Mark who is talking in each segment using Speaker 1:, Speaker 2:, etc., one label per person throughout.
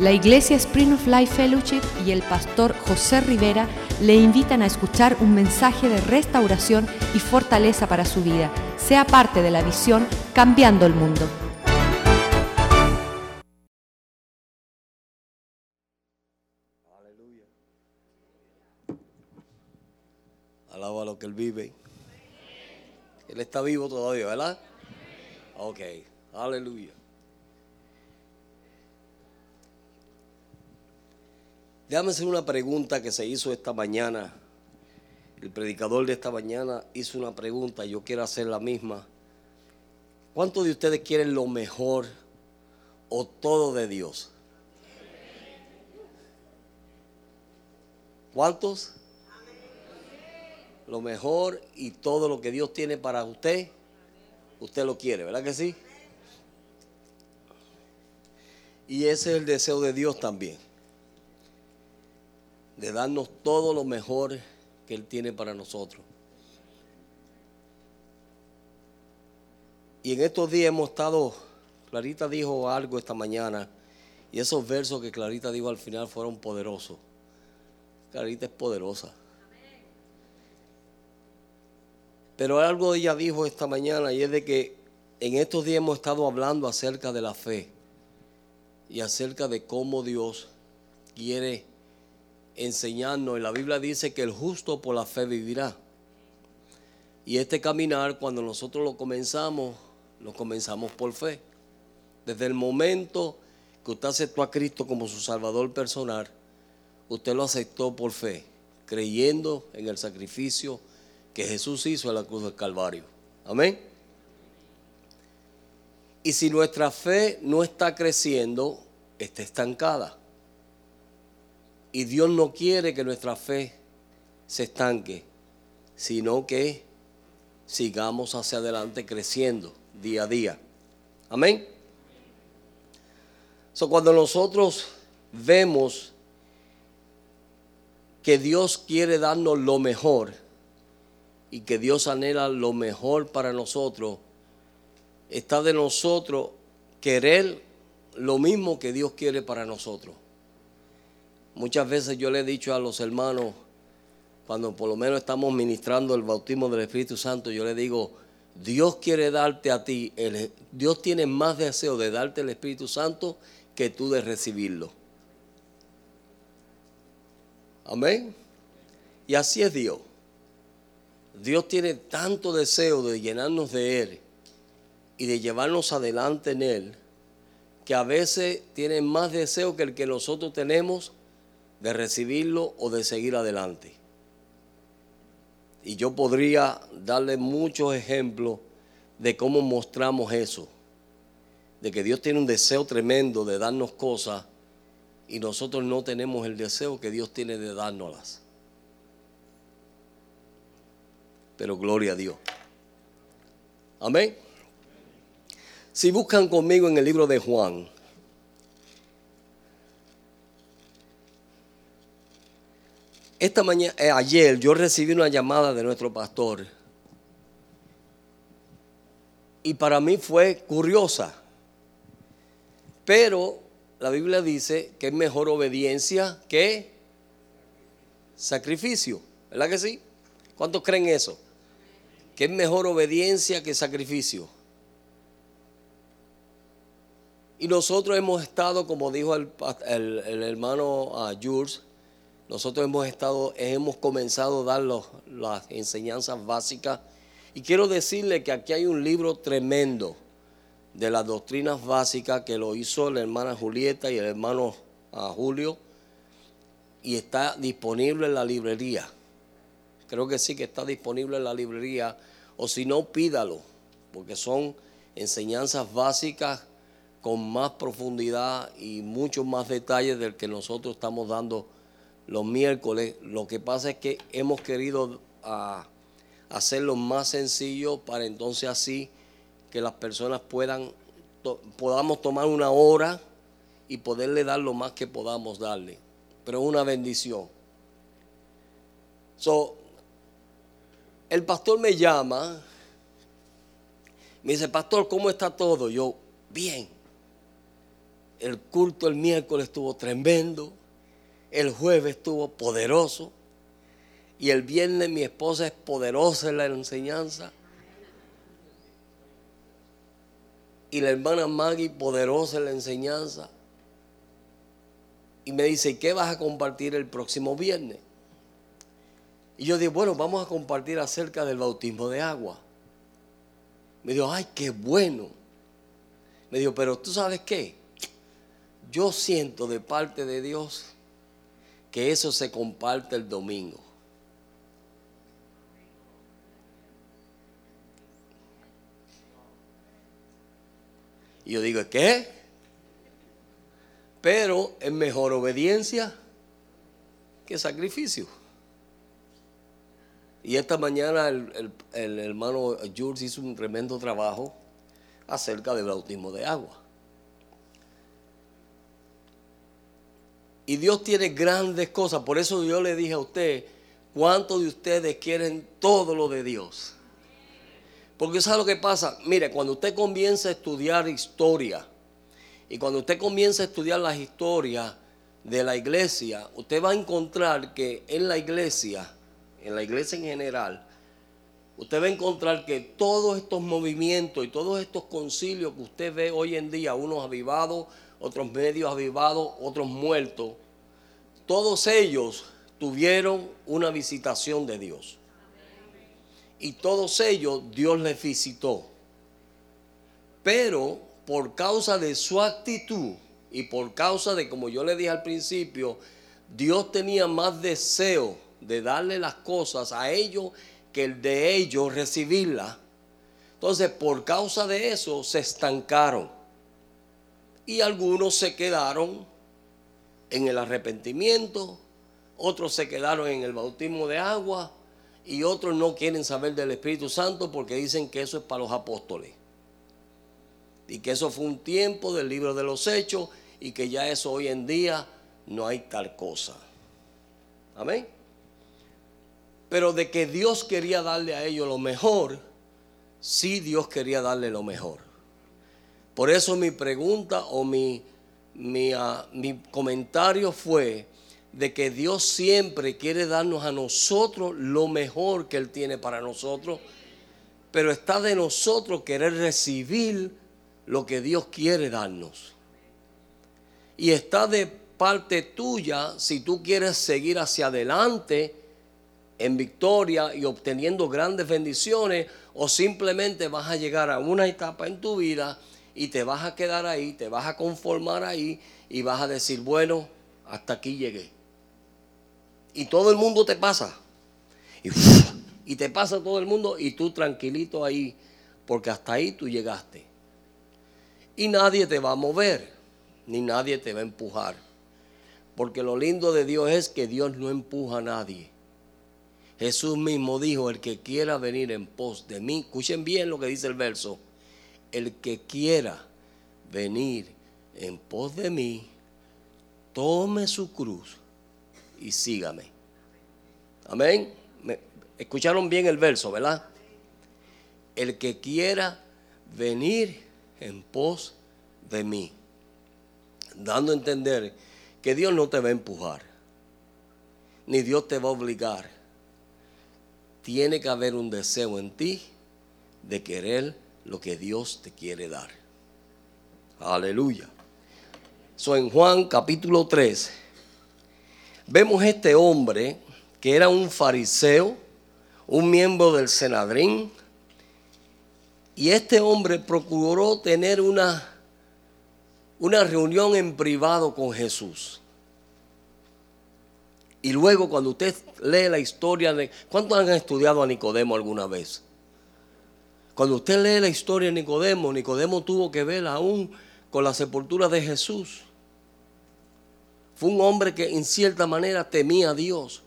Speaker 1: La Iglesia Spring of Life Fellowship y el pastor José Rivera le invitan a escuchar un mensaje de restauración y fortaleza para su vida. Sea parte de la visión Cambiando el Mundo.
Speaker 2: Aleluya. Alaba lo que Él vive. Él está vivo todavía, ¿verdad? Ok, aleluya. Déjame hacer una pregunta que se hizo esta mañana. El predicador de esta mañana hizo una pregunta, yo quiero hacer la misma. ¿Cuántos de ustedes quieren lo mejor o todo de Dios? ¿Cuántos? Lo mejor y todo lo que Dios tiene para usted, usted lo quiere, ¿verdad que sí? Y ese es el deseo de Dios también de darnos todo lo mejor que Él tiene para nosotros. Y en estos días hemos estado, Clarita dijo algo esta mañana, y esos versos que Clarita dijo al final fueron poderosos. Clarita es poderosa. Pero algo ella dijo esta mañana y es de que en estos días hemos estado hablando acerca de la fe y acerca de cómo Dios quiere enseñarnos. Y la Biblia dice que el justo por la fe vivirá. Y este caminar, cuando nosotros lo comenzamos, lo comenzamos por fe. Desde el momento que usted aceptó a Cristo como su Salvador personal, usted lo aceptó por fe, creyendo en el sacrificio que Jesús hizo en la cruz del Calvario. Amén. Y si nuestra fe no está creciendo, está estancada. Y Dios no quiere que nuestra fe se estanque, sino que sigamos hacia adelante creciendo día a día. Amén. So, cuando nosotros vemos que Dios quiere darnos lo mejor y que Dios anhela lo mejor para nosotros, está de nosotros querer lo mismo que Dios quiere para nosotros. Muchas veces yo le he dicho a los hermanos, cuando por lo menos estamos ministrando el bautismo del Espíritu Santo, yo le digo, Dios quiere darte a ti, Dios tiene más deseo de darte el Espíritu Santo que tú de recibirlo. Amén. Y así es Dios. Dios tiene tanto deseo de llenarnos de Él y de llevarnos adelante en Él, que a veces tiene más deseo que el que nosotros tenemos de recibirlo o de seguir adelante. Y yo podría darle muchos ejemplos de cómo mostramos eso. De que Dios tiene un deseo tremendo de darnos cosas y nosotros no tenemos el deseo que Dios tiene de dárnoslas. Pero gloria a Dios. Amén. Si buscan conmigo en el libro de Juan, Esta mañana, eh, ayer yo recibí una llamada de nuestro pastor y para mí fue curiosa. Pero la Biblia dice que es mejor obediencia que sacrificio. ¿Verdad que sí? ¿Cuántos creen eso? Que es mejor obediencia que sacrificio. Y nosotros hemos estado, como dijo el, hermano uh, Jules, nosotros hemos estado, hemos comenzado a dar las enseñanzas básicas. Y quiero decirle que aquí hay un libro tremendo de las doctrinas básicas que lo hizo la hermana Julieta y el hermano ah, Julio. Y está disponible en la librería. Creo que sí que está disponible en la librería. O si no, pídalo. Porque son enseñanzas básicas con más profundidad y muchos más detalles del que nosotros estamos dando los miércoles. Lo que pasa es que hemos querido ah, hacerlo más sencillo para entonces así que las personas puedan podamos tomar una hora y poderle dar lo más que podamos darle. Pero una bendición. So, el pastor me llama, me dice, pastor, ¿cómo está todo? Yo, bien. el culto el miércoles estuvo tremendo, el jueves estuvo poderoso y el viernes mi esposa es poderosa en la enseñanza. Y la hermana Maggie poderosa en la enseñanza. Y me dice, ¿qué vas a compartir el próximo viernes? Y yo dije, bueno, vamos a compartir acerca del bautismo de agua. Me dijo, ay, qué bueno. Me dijo, pero tú sabes qué? Yo siento de parte de Dios que eso se comparte el domingo. Y yo digo, ¿qué? Pero es mejor obediencia que sacrificio. Y esta mañana el, hermano Jules hizo un tremendo trabajo acerca del bautismo de agua. Y Dios tiene grandes cosas. Por eso yo le dije a usted, ¿cuántos de ustedes quieren todo lo de Dios? Porque ¿sabe lo que pasa? Mire, cuando usted comienza a estudiar historia y cuando usted comienza a estudiar las historias de la iglesia, usted va a encontrar que en la iglesia, en la iglesia en general, usted va a encontrar que todos estos movimientos y todos estos concilios que usted ve hoy en día, unos avivados, otros medios avivados, otros muertos, todos ellos tuvieron una visitación de Dios y todos ellos Dios les visitó. Pero por causa de su actitud y por causa de, como yo le dije al principio, Dios tenía más deseo de darle las cosas a ellos que el de ellos recibirlas. Entonces, por causa de eso, se estancaron. Y algunos se quedaron en el arrepentimiento, otros se quedaron en el bautismo de agua, y otros no quieren saber del Espíritu Santo porque dicen que eso es para los apóstoles. Y que eso fue un tiempo del libro de los hechos y que ya eso hoy en día no hay tal cosa. Amén. Pero de que Dios quería darle a ellos lo mejor, sí Dios quería darle lo mejor. Por eso mi pregunta o mi, ah, mi comentario fue, de que Dios siempre quiere darnos a nosotros lo mejor que Él tiene para nosotros, pero está de nosotros querer recibir lo que Dios quiere darnos. Y está de parte tuya si tú quieres seguir hacia adelante en victoria y obteniendo grandes bendiciones o simplemente vas a llegar a una etapa en tu vida y te vas a quedar ahí, te vas a conformar ahí y vas a decir, bueno, hasta aquí llegué y todo el mundo te pasa. Y, te pasa todo el mundo y tú tranquilito ahí, porque hasta ahí tú llegaste. Y nadie te va a mover, ni nadie te va a empujar. Porque lo lindo de Dios es que Dios no empuja a nadie. Jesús mismo dijo, el que quiera venir en pos de mí, escuchen bien lo que dice el verso, el que quiera venir en pos de mí, tome su cruz y sígame. Amén. escucharon bien el verso, ¿verdad? El que quiera venir en pos de mí, dando a entender que Dios no te va a empujar, ni Dios te va a obligar. Tiene que haber un deseo en ti de querer lo que Dios te quiere dar. Aleluya. So en Juan capítulo 3 vemos este hombre que era un fariseo, un miembro del Senadrín, y este hombre procuró tener una, una reunión en privado con Jesús. Y luego cuando usted lee la historia de... ¿Cuántos han estudiado a Nicodemo alguna vez? Cuando usted lee la historia de Nicodemo, Nicodemo tuvo que ver aún con la sepultura de Jesús. Fue un hombre que en cierta manera temía a Dios,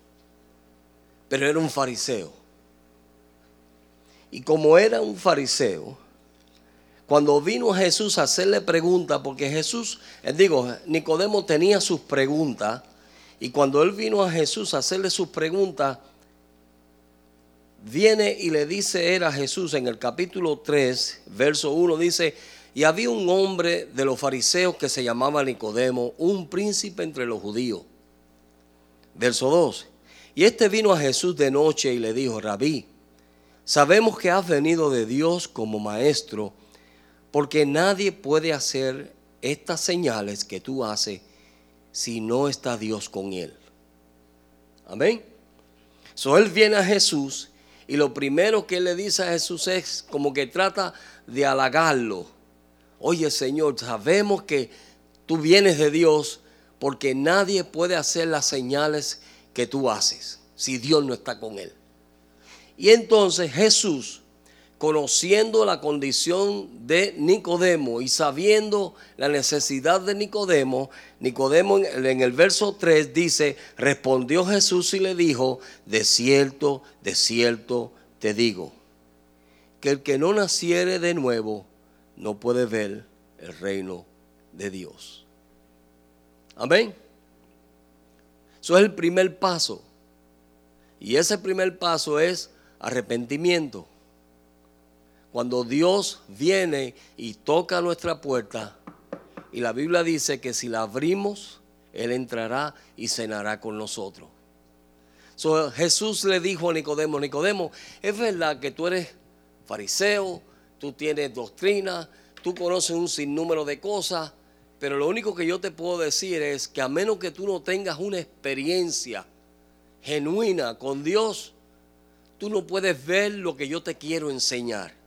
Speaker 2: pero era un fariseo. Y como era un fariseo, cuando vino Jesús a hacerle preguntas, porque Jesús, eh, digo, Nicodemo tenía sus preguntas, y cuando él vino a Jesús a hacerle sus preguntas, viene y le dice era Jesús en el capítulo 3, verso 1, dice, Y había un hombre de los fariseos que se llamaba Nicodemo, un príncipe entre los judíos. Verso 12. Y este vino a Jesús de noche y le dijo, Rabí, sabemos que has venido de Dios como maestro, porque nadie puede hacer estas señales que tú haces si no está Dios con él. Amén. So él viene a Jesús y lo primero que él le dice a Jesús es como que trata de halagarlo. Oye Señor, sabemos que tú vienes de Dios porque nadie puede hacer las señales que tú haces si Dios no está con él. Y entonces Jesús conociendo la condición de Nicodemo y sabiendo la necesidad de Nicodemo, Nicodemo en el verso 3 dice, respondió Jesús y le dijo, de cierto, de cierto te digo, que el que no naciere de nuevo no puede ver el reino de Dios. Amén. Eso es el primer paso. Y ese primer paso es arrepentimiento. Cuando Dios viene y toca nuestra puerta, y la Biblia dice que si la abrimos, Él entrará y cenará con nosotros. Jesús le dijo a Nicodemo, Nicodemo, es verdad que tú eres fariseo, tú tienes doctrina, tú conoces un sinnúmero de cosas, pero lo único que yo te puedo decir es que a menos que tú no tengas una experiencia genuina con Dios, tú no puedes ver lo que yo te quiero enseñar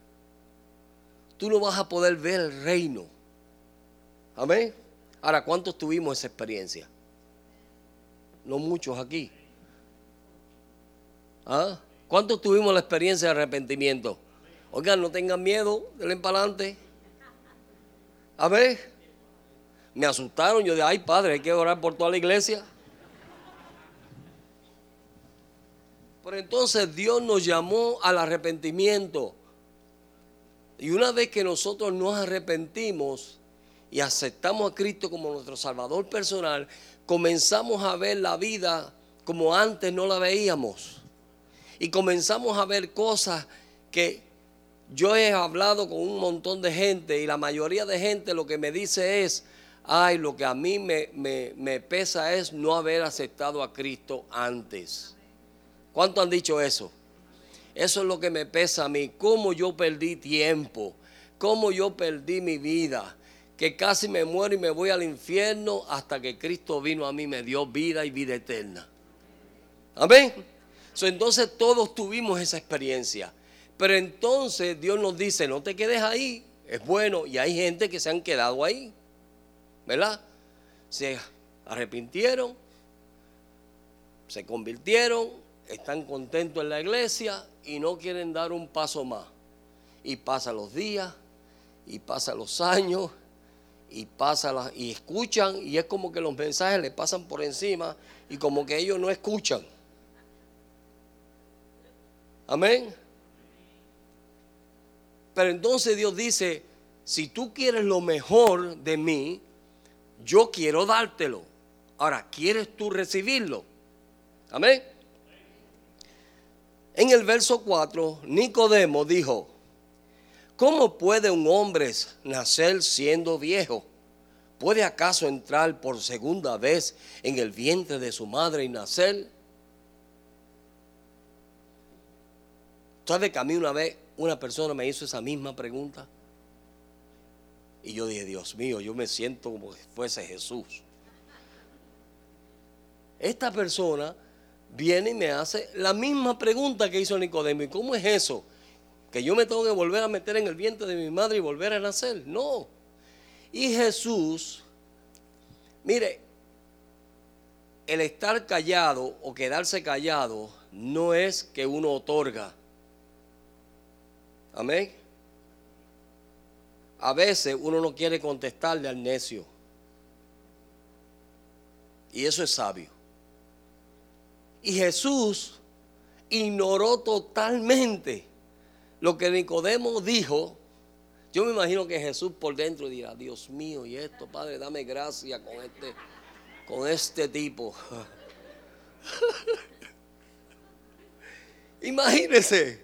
Speaker 2: tú no vas a poder ver el reino. Amén. Ahora, ¿cuántos tuvimos esa experiencia? No muchos aquí. ¿Ah? ¿Cuántos tuvimos la experiencia de arrepentimiento? Oigan, no tengan miedo, denle para adelante. A ver, me asustaron. Yo dije, ay padre, hay que orar por toda la iglesia. Pero entonces Dios nos llamó al arrepentimiento. Y una vez que nosotros nos arrepentimos y aceptamos a Cristo como nuestro Salvador personal, comenzamos a ver la vida como antes no la veíamos. Y comenzamos a ver cosas que yo he hablado con un montón de gente y la mayoría de gente lo que me dice es, ay, lo que a mí me, me pesa es no haber aceptado a Cristo antes. ¿Cuánto han dicho eso? Eso es lo que me pesa a mí, cómo yo perdí tiempo, cómo yo perdí mi vida, que casi me muero y me voy al infierno hasta que Cristo vino a mí, me dio vida y vida eterna. Amén. entonces todos tuvimos esa experiencia. Pero entonces Dios nos dice, no te quedes ahí, es bueno. Y hay gente que se han quedado ahí, ¿verdad? Se arrepintieron, se convirtieron, están contentos en la iglesia y no quieren dar un paso más. Y pasan los días, y pasan los años, y pasa y escuchan, y es como que los mensajes le pasan por encima, y como que ellos no escuchan. Amén. Pero entonces Dios dice, si tú quieres lo mejor de mí, yo quiero dártelo. Ahora, ¿quieres tú recibirlo? Amén. En el verso 4, Nicodemo dijo, ¿cómo puede un hombre nacer siendo viejo? ¿Puede acaso entrar por segunda vez en el vientre de su madre y nacer? ¿Sabe que a mí una vez una persona me hizo esa misma pregunta? Y yo dije, Dios mío, yo me siento como si fuese Jesús. Esta persona viene y me hace la misma pregunta que hizo Nicodemo. ¿Y cómo es eso? Que yo me tengo que volver a meter en el vientre de mi madre y volver a nacer. No. Y Jesús, mire, el estar callado o quedarse callado no es que uno otorga. Amén. A veces uno no quiere contestarle al necio. Y eso es sabio. Y Jesús ignoró totalmente lo que Nicodemo dijo. Yo me imagino que Jesús por dentro dirá, Dios mío, y esto, Padre, dame gracia con este, con este tipo. Imagínese.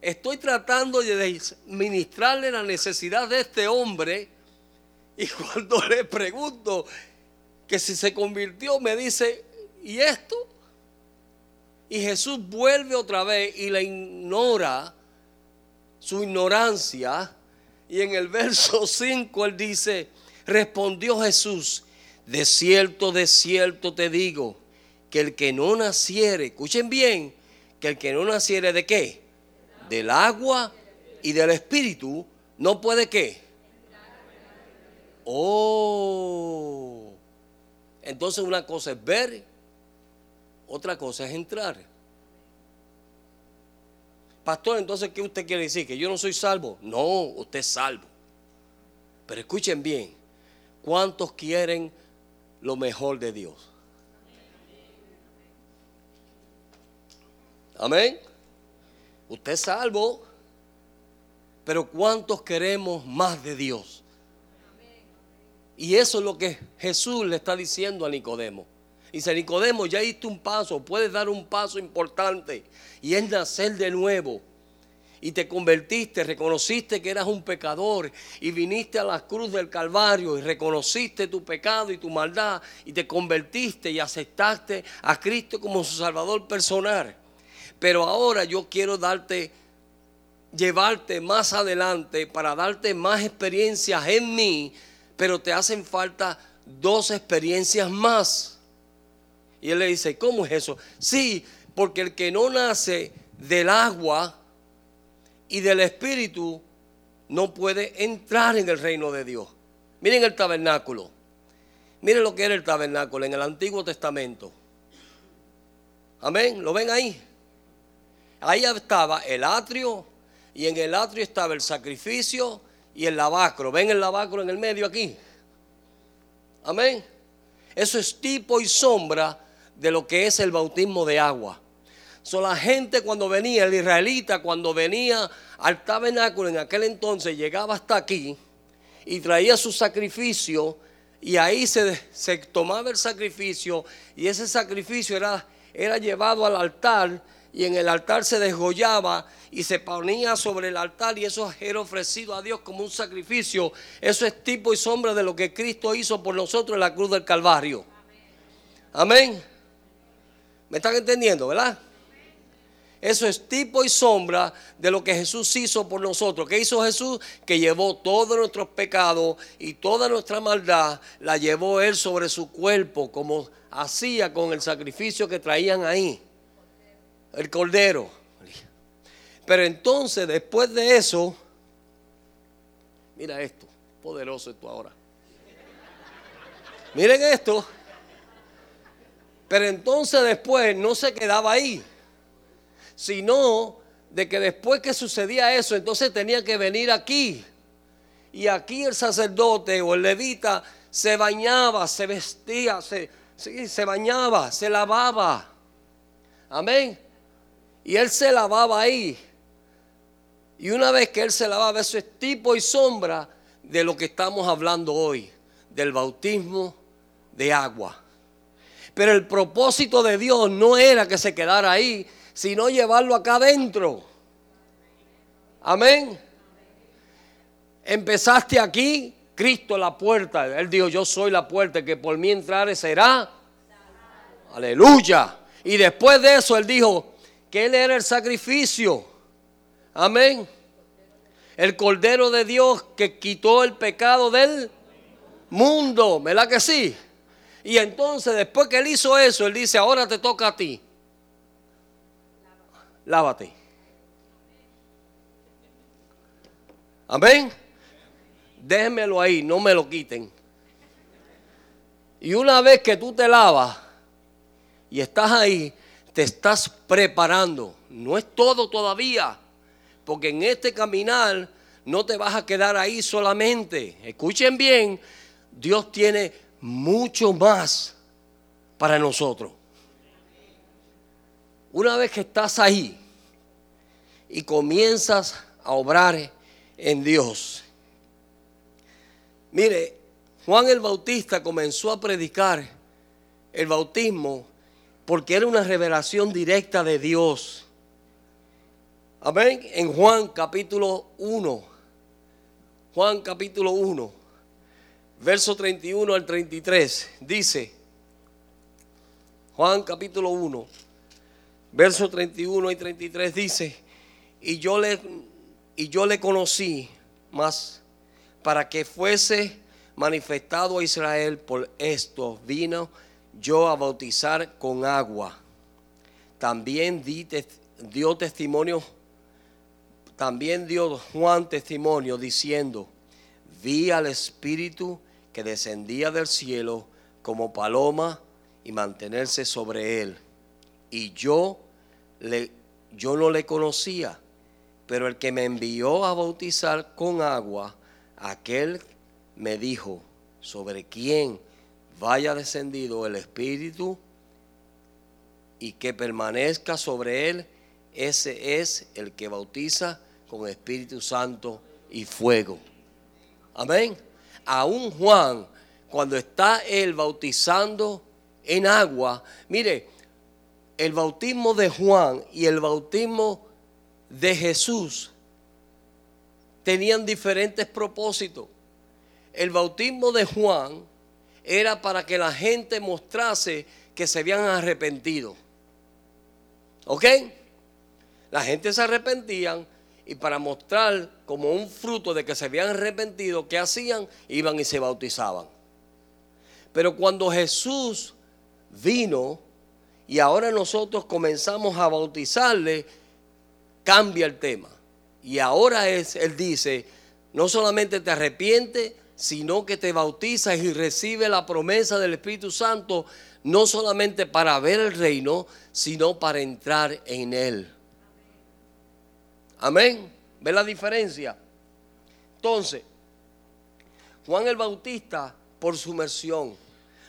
Speaker 2: estoy tratando de ministrarle la necesidad de este hombre y cuando le pregunto que si se convirtió, me dice, ¿y esto? Y Jesús vuelve otra vez y le ignora su ignorancia. Y en el verso 5 él dice, respondió Jesús, de cierto, de cierto te digo, que el que no naciere, escuchen bien, que el que no naciere de qué? Del agua y del espíritu, no puede qué? Oh. Entonces una cosa es ver, otra cosa es entrar. Pastor, entonces, ¿qué usted quiere decir? ¿Que yo no soy salvo? No, usted es salvo. Pero escuchen bien, ¿cuántos quieren lo mejor de Dios? Amén. Usted es salvo, pero ¿cuántos queremos más de Dios? Y eso es lo que Jesús le está diciendo a Nicodemo. Dice, Nicodemo, ya diste un paso, puedes dar un paso importante y es nacer de nuevo. Y te convertiste, reconociste que eras un pecador y viniste a la cruz del Calvario y reconociste tu pecado y tu maldad y te convertiste y aceptaste a Cristo como su Salvador personal. Pero ahora yo quiero darte, llevarte más adelante para darte más experiencias en mí pero te hacen falta dos experiencias más. Y él le dice, ¿cómo es eso? Sí, porque el que no nace del agua y del espíritu no puede entrar en el reino de Dios. Miren el tabernáculo. Miren lo que era el tabernáculo en el Antiguo Testamento. Amén. ¿Lo ven ahí? Ahí estaba el atrio y en el atrio estaba el sacrificio y el lavacro. ¿Ven el lavacro en el medio aquí? Amén. Eso es tipo y sombra de lo que es el bautismo de agua. So, la gente cuando venía, el israelita cuando venía al tabernáculo en aquel entonces, llegaba hasta aquí y traía su sacrificio y ahí se, se tomaba el sacrificio y ese sacrificio era, era llevado al altar y en el altar se desgollaba y se ponía sobre el altar y eso era ofrecido a Dios como un sacrificio. Eso es tipo y sombra de lo que Cristo hizo por nosotros en la cruz del Calvario. Amén. ¿Me están entendiendo, verdad? Eso es tipo y sombra de lo que Jesús hizo por nosotros. ¿Qué hizo Jesús? Que llevó todos nuestros pecados y toda nuestra maldad, la llevó Él sobre su cuerpo, como hacía con el sacrificio que traían ahí el cordero. Pero entonces, después de eso, mira esto, poderoso esto ahora. Miren esto. Pero entonces después no se quedaba ahí, sino de que después que sucedía eso, entonces tenía que venir aquí. Y aquí el sacerdote o el levita se bañaba, se vestía, se, se bañaba, se lavaba. Amén. Y él se lavaba ahí. Y una vez que él se lavaba, eso es tipo y sombra de lo que estamos hablando hoy, del bautismo de agua. Pero el propósito de Dios no era que se quedara ahí, sino llevarlo acá adentro. Amén. Empezaste aquí, Cristo la puerta. Él dijo, yo soy la puerta, que por mí entrare será. Aleluya. Y después de eso, él dijo, que Él era el sacrificio. Amén. El Cordero de Dios que quitó el pecado del mundo. ¿Verdad que sí? Y entonces después que Él hizo eso, Él dice, ahora te toca a ti. Lávate. Amén. Déjenmelo ahí, no me lo quiten. Y una vez que tú te lavas y estás ahí, te estás preparando. No es todo todavía, porque en este caminar no te vas a quedar ahí solamente. Escuchen bien, Dios tiene mucho más para nosotros. Una vez que estás ahí y comienzas a obrar en Dios. Mire, Juan el Bautista comenzó a predicar el bautismo porque era una revelación directa de Dios. Amén. En Juan capítulo 1. Juan capítulo 1. Verso 31 al 33. Dice. Juan capítulo 1. Verso 31 y 33 dice. Y yo le, y yo le conocí más para que fuese manifestado a Israel por esto vino yo a bautizar con agua. También di, dio testimonio, también dio Juan testimonio diciendo, vi al Espíritu que descendía del cielo como paloma y mantenerse sobre él. Y yo, le, yo no le conocía, pero el que me envió a bautizar con agua, aquel me dijo, sobre quién vaya descendido el Espíritu y que permanezca sobre él, ese es el que bautiza con Espíritu Santo y fuego. Amén. Aún Juan, cuando está él bautizando en agua, mire, el bautismo de Juan y el bautismo de Jesús tenían diferentes propósitos. El bautismo de Juan era para que la gente mostrase que se habían arrepentido. ¿Ok? La gente se arrepentían y para mostrar como un fruto de que se habían arrepentido, ¿qué hacían? Iban y se bautizaban. Pero cuando Jesús vino y ahora nosotros comenzamos a bautizarle, cambia el tema. Y ahora es, Él dice, no solamente te arrepientes, sino que te bautizas y recibes la promesa del Espíritu Santo, no solamente para ver el reino, sino para entrar en él. Amén. ¿Ve la diferencia? Entonces, Juan el Bautista, por su merción.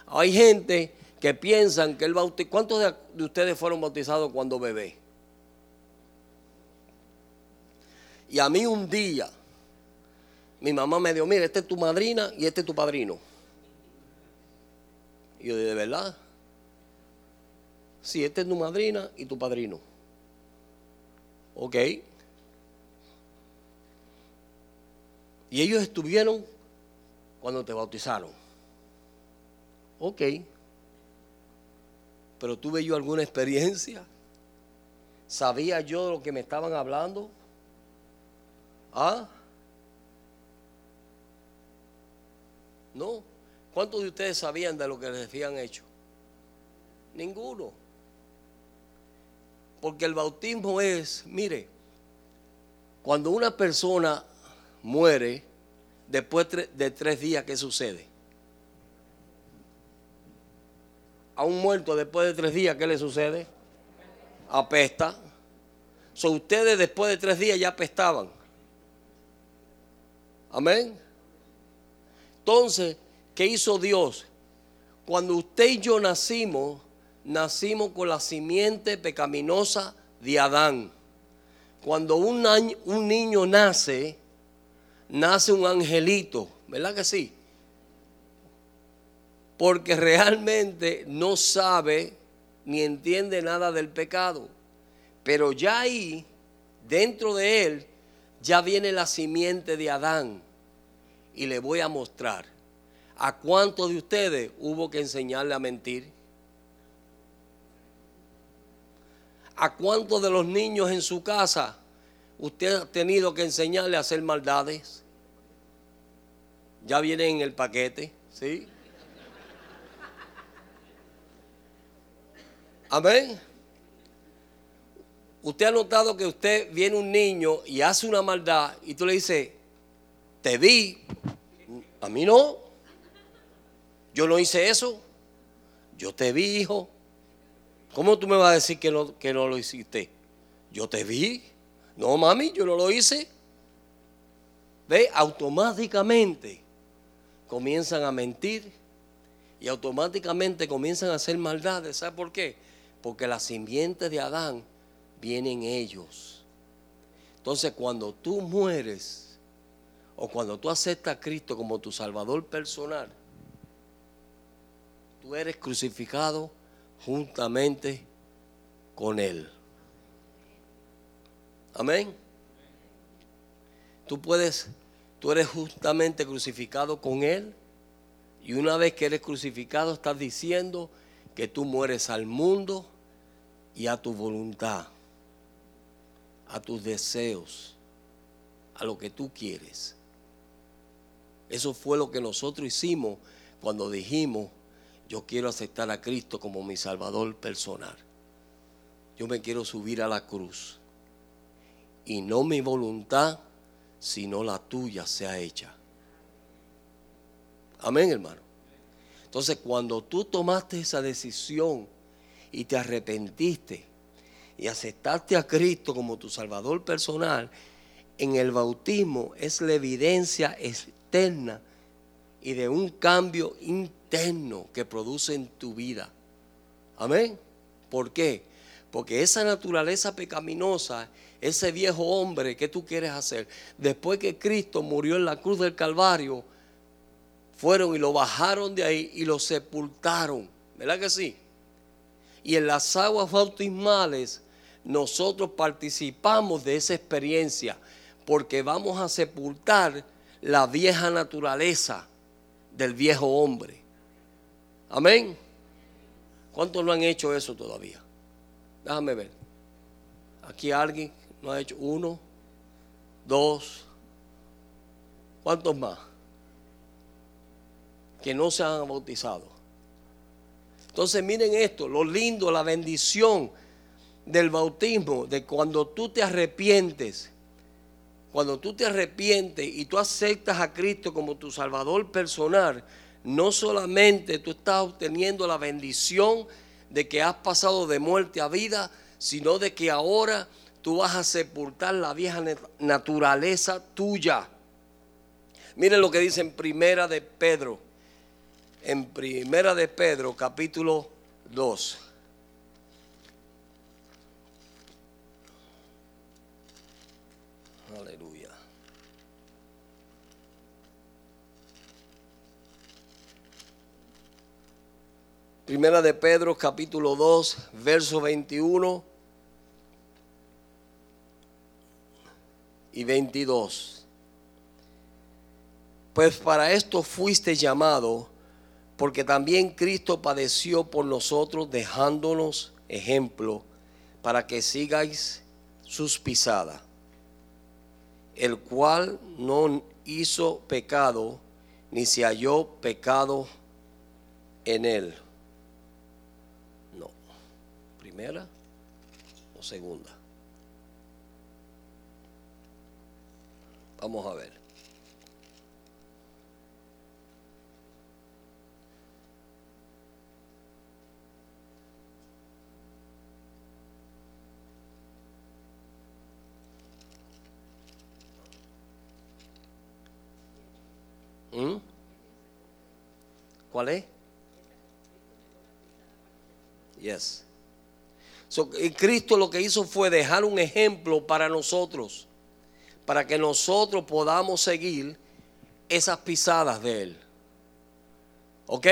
Speaker 2: Hay gente que piensan que el bautizo. ¿Cuántos de ustedes fueron bautizados cuando bebé? Y a mí un día mi mamá me dijo, mira, esta es tu madrina y este es tu padrino. Y yo dije, ¿de verdad? Sí, esta es tu madrina y tu padrino. Ok. Y ellos estuvieron cuando te bautizaron. Ok. Pero tuve yo alguna experiencia. ¿Sabía yo de lo que me estaban hablando? ¿Ah? No. ¿Cuántos de ustedes sabían de lo que les habían hecho? Ninguno. Porque el bautismo es, mire, cuando una persona muere, después de tres días, ¿qué sucede? A un muerto después de tres días, ¿qué le sucede? Apesta. So, ustedes después de tres días ya apestaban. Amén. Entonces, ¿qué hizo Dios? Cuando usted y yo nacimos, nacimos con la simiente pecaminosa de Adán. Cuando un, un niño nace, nace un angelito, ¿verdad que sí? Porque realmente no sabe ni entiende nada del pecado. Pero ya ahí, dentro de él, ya viene la simiente de Adán y le voy a mostrar a cuántos de ustedes hubo que enseñarle a mentir. ¿A cuántos de los niños en su casa usted ha tenido que enseñarle a hacer maldades? Ya viene en el paquete, ¿sí? Amén. Usted ha notado que usted viene un niño y hace una maldad y tú le dices, te vi, a mí no. Yo no hice eso. Yo te vi, hijo. ¿Cómo tú me vas a decir que no, que no lo hiciste? Yo te vi. No, mami, yo no lo hice. Ve, automáticamente comienzan a mentir y automáticamente comienzan a hacer maldades. ¿Sabe por qué? Porque la simiente de Adán viene en ellos. Entonces, cuando tú mueres, o cuando tú aceptas a Cristo como tu Salvador personal, tú eres crucificado juntamente con Él. Amén. Tú puedes, tú eres justamente crucificado con Él. Y una vez que eres crucificado, estás diciendo que tú mueres al mundo y a tu voluntad, a tus deseos, a lo que tú quieres. Eso fue lo que nosotros hicimos cuando dijimos, yo quiero aceptar a Cristo como mi Salvador personal. Yo me quiero subir a la cruz. Y no mi voluntad, sino la tuya sea hecha. Amén, hermano. Entonces, cuando tú tomaste esa decisión y te arrepentiste y aceptaste a Cristo como tu Salvador personal, en el bautismo es la evidencia externa y de un cambio interno que produce en tu vida. Amén. ¿Por qué? Porque esa naturaleza pecaminosa, ese viejo hombre que tú quieres hacer, después que Cristo murió en la cruz del Calvario, fueron y lo bajaron de ahí y lo sepultaron. ¿Verdad que sí? Y en las aguas bautismales nosotros participamos de esa experiencia porque vamos a sepultar la vieja naturaleza del viejo hombre. Amén. ¿Cuántos no han hecho eso todavía? Déjame ver. Aquí alguien no ha hecho uno, dos. ¿Cuántos más? Que no se han bautizado. Entonces miren esto, lo lindo, la bendición del bautismo, de cuando tú te arrepientes, cuando tú te arrepientes y tú aceptas a Cristo como tu Salvador personal, no solamente tú estás obteniendo la bendición de que has pasado de muerte a vida, sino de que ahora tú vas a sepultar la vieja naturaleza tuya. Miren lo que dice en Primera de Pedro, en Primera de Pedro, capítulo 2. Aleluya. Primera de Pedro, capítulo 2, verso 21 y 22. Pues para esto fuiste llamado, porque también Cristo padeció por nosotros, dejándonos ejemplo, para que sigáis sus pisadas, el cual no hizo pecado, ni se halló pecado en él. Primera o segunda. Vamos a ver. ¿Mm? ¿Cuál es? Yes. So, Cristo lo que hizo fue dejar un ejemplo para nosotros, para que nosotros podamos seguir esas pisadas de Él. ¿Ok?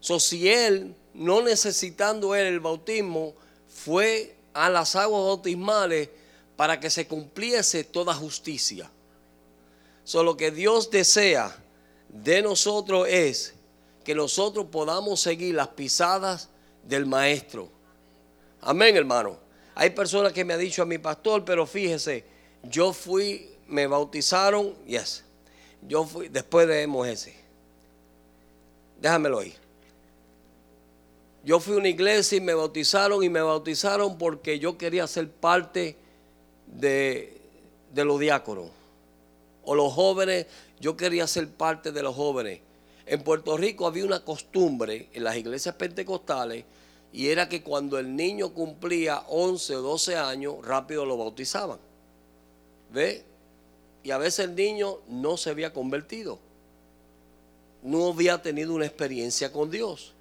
Speaker 2: So, si Él, no necesitando Él el bautismo, fue a las aguas bautismales para que se cumpliese toda justicia. So, lo que Dios desea de nosotros es que nosotros podamos seguir las pisadas del maestro. Amén, hermano. Hay personas que me han dicho a mi pastor, pero fíjese, yo fui, me bautizaron, yes. Yo fui, después de ese. Déjamelo ahí. Yo fui a una iglesia y me bautizaron y me bautizaron porque yo quería ser parte de, de los diáconos. O los jóvenes, yo quería ser parte de los jóvenes. En Puerto Rico había una costumbre en las iglesias pentecostales y era que cuando el niño cumplía 11 o 12 años, rápido lo bautizaban. ¿Ve? Y a veces el niño no se había convertido. No había tenido una experiencia con Dios.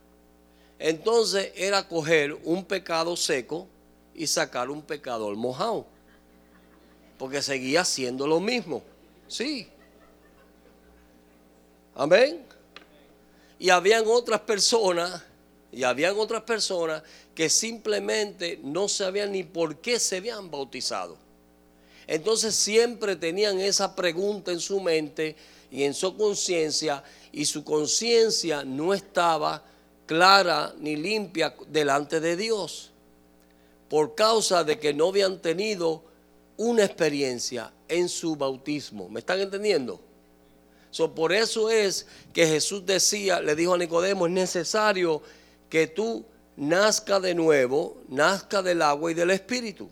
Speaker 2: Entonces era coger un pecado seco y sacar un pecador mojado. Porque seguía haciendo lo mismo. Sí. Amén. Y habían otras personas, y habían otras personas que simplemente no sabían ni por qué se habían bautizado. Entonces siempre tenían esa pregunta en su mente y en su conciencia y su conciencia no estaba clara ni limpia delante de Dios por causa de que no habían tenido una experiencia en su bautismo. ¿Me están entendiendo? por eso es que Jesús decía, le dijo a Nicodemo, es necesario que tú nazca de nuevo, nazca del agua y del espíritu.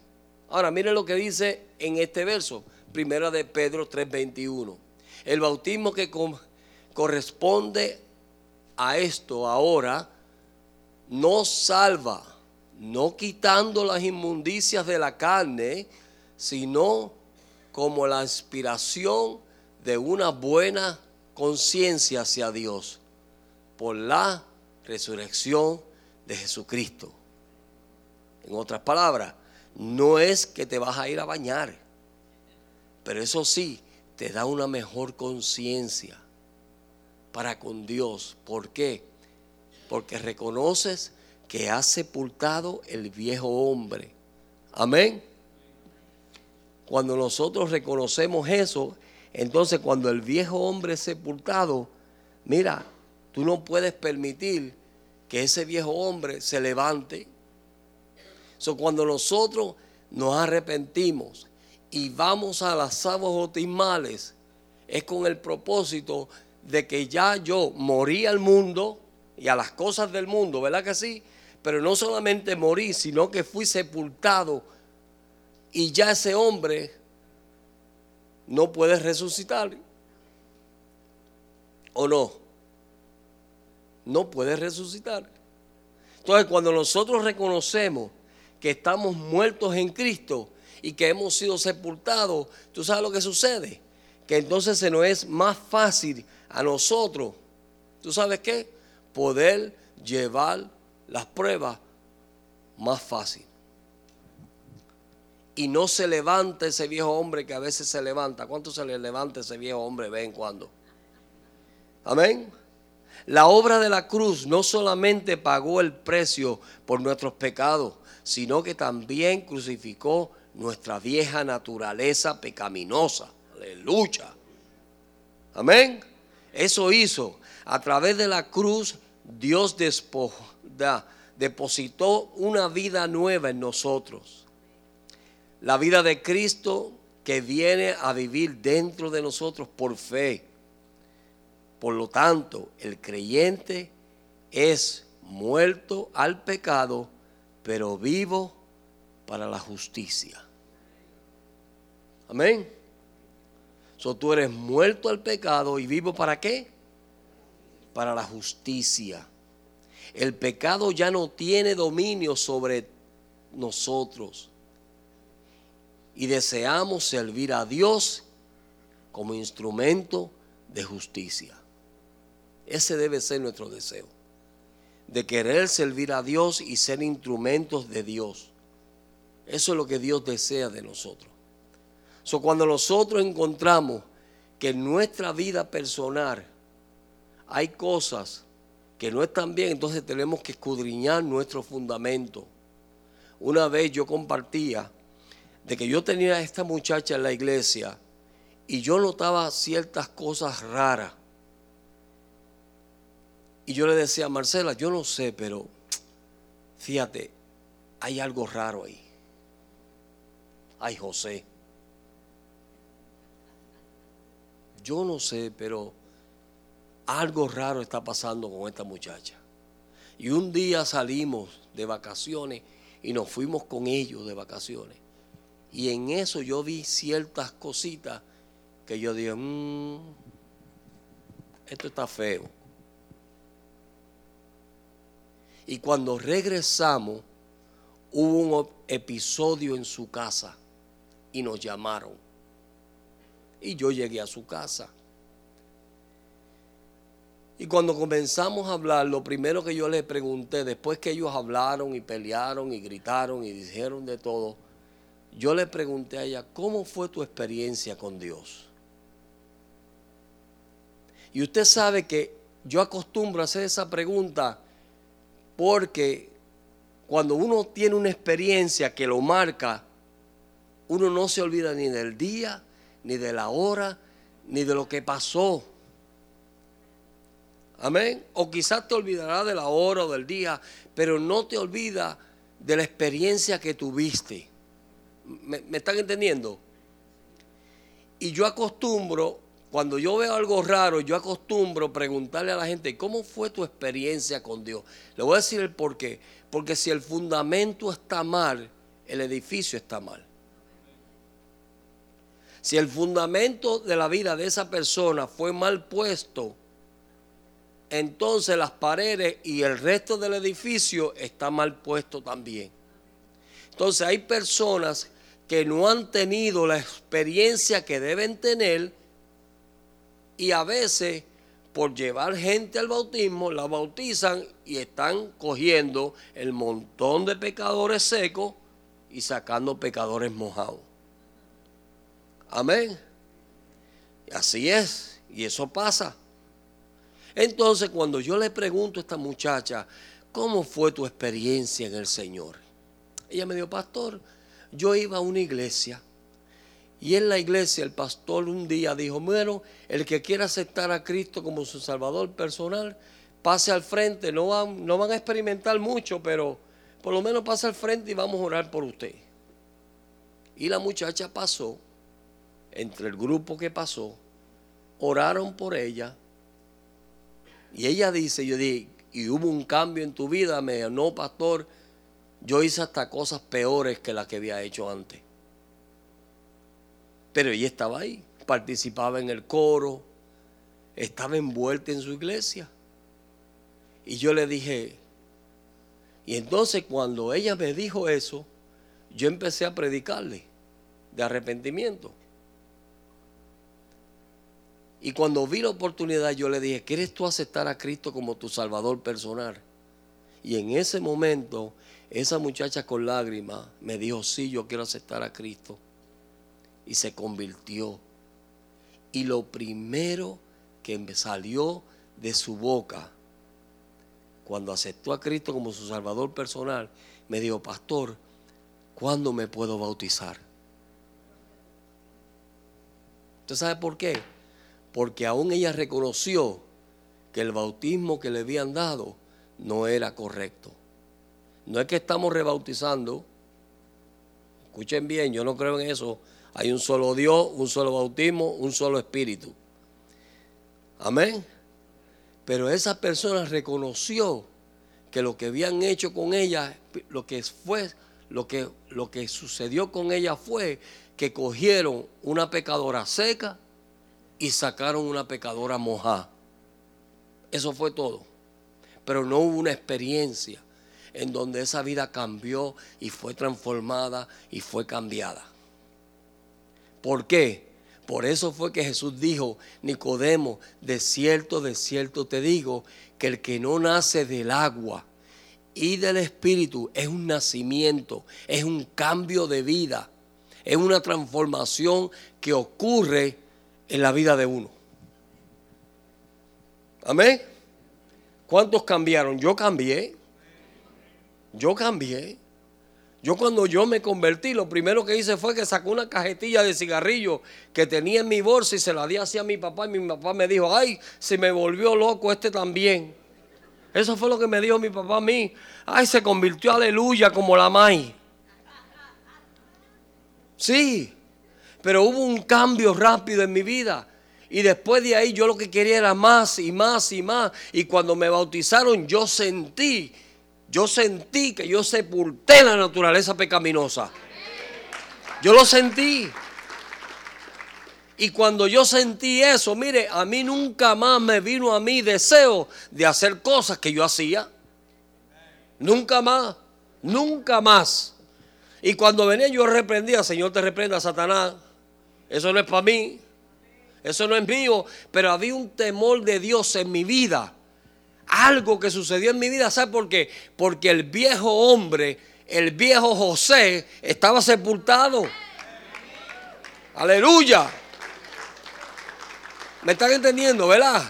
Speaker 2: Ahora, miren lo que dice en este verso, primera de Pedro 3:21. El bautismo que corresponde a esto ahora no salva, no quitando las inmundicias de la carne, sino como la inspiración de una buena conciencia hacia Dios por la resurrección de Jesucristo. En otras palabras, no es que te vas a ir a bañar, pero eso sí, te da una mejor conciencia para con Dios. ¿Por qué? Porque reconoces que has sepultado el viejo hombre. Amén. Cuando nosotros reconocemos eso, entonces cuando el viejo hombre es sepultado, mira, tú no puedes permitir que ese viejo hombre se levante. So, cuando nosotros nos arrepentimos y vamos a las aguas bautismales, es con el propósito de que ya yo morí al mundo y a las cosas del mundo, ¿verdad que sí? Pero no solamente morí, sino que fui sepultado y ya ese hombre no puede resucitar. ¿O no? No puede resucitar. Entonces, cuando nosotros reconocemos que estamos muertos en Cristo y que hemos sido sepultados, ¿tú sabes lo que sucede? Que entonces se nos es más fácil a nosotros, ¿tú sabes qué? Poder llevar las pruebas más fácil y no se levanta ese viejo hombre que a veces se levanta. ¿Cuánto se le levanta ese viejo hombre de vez en cuando? Amén. La obra de la cruz no solamente pagó el precio por nuestros pecados, sino que también crucificó nuestra vieja naturaleza pecaminosa. Aleluya. Amén. Eso hizo. A través de la cruz, Dios depositó una vida nueva en nosotros la vida de Cristo que viene a vivir dentro de nosotros por fe. Por lo tanto, el creyente es muerto al pecado, pero vivo para la justicia. Amén. So, tú eres muerto al pecado y vivo para qué? Para la justicia. El pecado ya no tiene dominio sobre nosotros y deseamos servir a Dios como instrumento de justicia. Ese debe ser nuestro deseo, de querer servir a Dios y ser instrumentos de Dios. Eso es lo que Dios desea de nosotros. So, cuando nosotros encontramos que en nuestra vida personal hay cosas que no están bien, entonces tenemos que escudriñar nuestro fundamento. Una vez yo compartía de que yo tenía a esta muchacha en la iglesia y yo notaba ciertas cosas raras. Y yo le decía, Marcela, yo no sé, pero fíjate, hay algo raro ahí. Ay, José. Yo no sé, pero algo raro está pasando con esta muchacha. Y un día salimos de vacaciones y nos fuimos con ellos de vacaciones. Y en eso yo vi ciertas cositas que yo dije, mmm, esto está feo. Y cuando regresamos, hubo un episodio en su casa y nos llamaron. Y yo llegué a su casa. Y cuando comenzamos a hablar, lo primero que yo le pregunté, después que ellos hablaron y pelearon y gritaron y dijeron de todo, yo le pregunté a ella, ¿cómo fue tu experiencia con Dios? Y usted sabe que yo acostumbro a hacer esa pregunta porque cuando uno tiene una experiencia que lo marca, uno no se olvida ni del día, ni de la hora, ni de lo que pasó. Amén. O quizás te olvidarás de la hora o del día, pero no te olvida de la experiencia que tuviste. ¿Me, me están entendiendo? Y yo acostumbro, cuando yo veo algo raro, yo acostumbro preguntarle a la gente, ¿cómo fue tu experiencia con Dios? Le voy a decir el por qué. Porque si el fundamento está mal, el edificio está mal. Si el fundamento de la vida de esa persona fue mal puesto, entonces las paredes y el resto del edificio está mal puesto también. Entonces hay personas que no han tenido la experiencia que deben tener y a veces por llevar gente al bautismo la bautizan y están cogiendo el montón de pecadores secos y sacando pecadores mojados. Amén. Así es. Y eso pasa. Entonces, cuando yo le pregunto a esta muchacha, ¿cómo fue tu experiencia en el Señor? Ella me dijo, pastor, yo iba a una iglesia. Y en la iglesia el pastor un día dijo, bueno, el que quiera aceptar a Cristo como su Salvador personal, pase al frente. No van, no van a experimentar mucho, pero por lo menos pase al frente y vamos a orar por usted. Y la muchacha pasó entre el grupo que pasó, oraron por ella. Y ella dice, yo dije, y hubo un cambio en tu vida, me dijo, no, pastor, yo hice hasta cosas peores que las que había hecho antes. Pero ella estaba ahí, participaba en el coro, estaba envuelta en su iglesia. Y yo le dije, y entonces cuando ella me dijo eso, yo empecé a predicarle de arrepentimiento. Y cuando vi la oportunidad, yo le dije, ¿quieres tú aceptar a Cristo como tu Salvador personal? Y en ese momento, esa muchacha con lágrimas me dijo, sí, yo quiero aceptar a Cristo. Y se convirtió. Y lo primero que me salió de su boca, cuando aceptó a Cristo como su Salvador personal, me dijo, pastor, ¿cuándo me puedo bautizar? ¿Usted sabe por qué? porque aún ella reconoció que el bautismo que le habían dado no era correcto. No es que estamos rebautizando, escuchen bien, yo no creo en eso. Hay un solo Dios, un solo bautismo, un solo espíritu. Amén. Pero esa persona reconoció que lo que habían hecho con ella, lo que fue, lo que, lo que sucedió con ella fue que cogieron una pecadora seca y sacaron una pecadora mojada. Eso fue todo. Pero no hubo una experiencia en donde esa vida cambió y fue transformada y fue cambiada. ¿Por qué? Por eso fue que Jesús dijo, Nicodemo, de cierto, de cierto te digo, que el que no nace del agua y del espíritu es un nacimiento, es un cambio de vida, es una transformación que ocurre en la vida de uno. Amén. ¿Cuántos cambiaron? Yo cambié. Yo cambié. Yo cuando yo me convertí, lo primero que hice fue que sacó una cajetilla de cigarrillo que tenía en mi bolsa y se la di así a mi papá. Y mi papá me dijo, ay, se me volvió loco este también. Eso fue lo que me dijo mi papá a mí. Ay, se convirtió aleluya como la maíz. Sí, pero hubo un cambio rápido en mi vida. Y después de ahí yo lo que quería era más y más y más. Y cuando me bautizaron yo sentí, yo sentí que yo sepulté la naturaleza pecaminosa. Yo lo sentí. Y cuando yo sentí eso, mire, a mí nunca más me vino a mí deseo de hacer cosas que yo hacía. Nunca más, nunca más. Y cuando venía yo reprendía, Señor te reprenda, Satanás. Eso no es para mí. Eso no es mío. Pero había un temor de Dios en mi vida. Algo que sucedió en mi vida. ¿Sabe por qué? Porque el viejo hombre, el viejo José, estaba sepultado. Aleluya. ¿Me están entendiendo, verdad?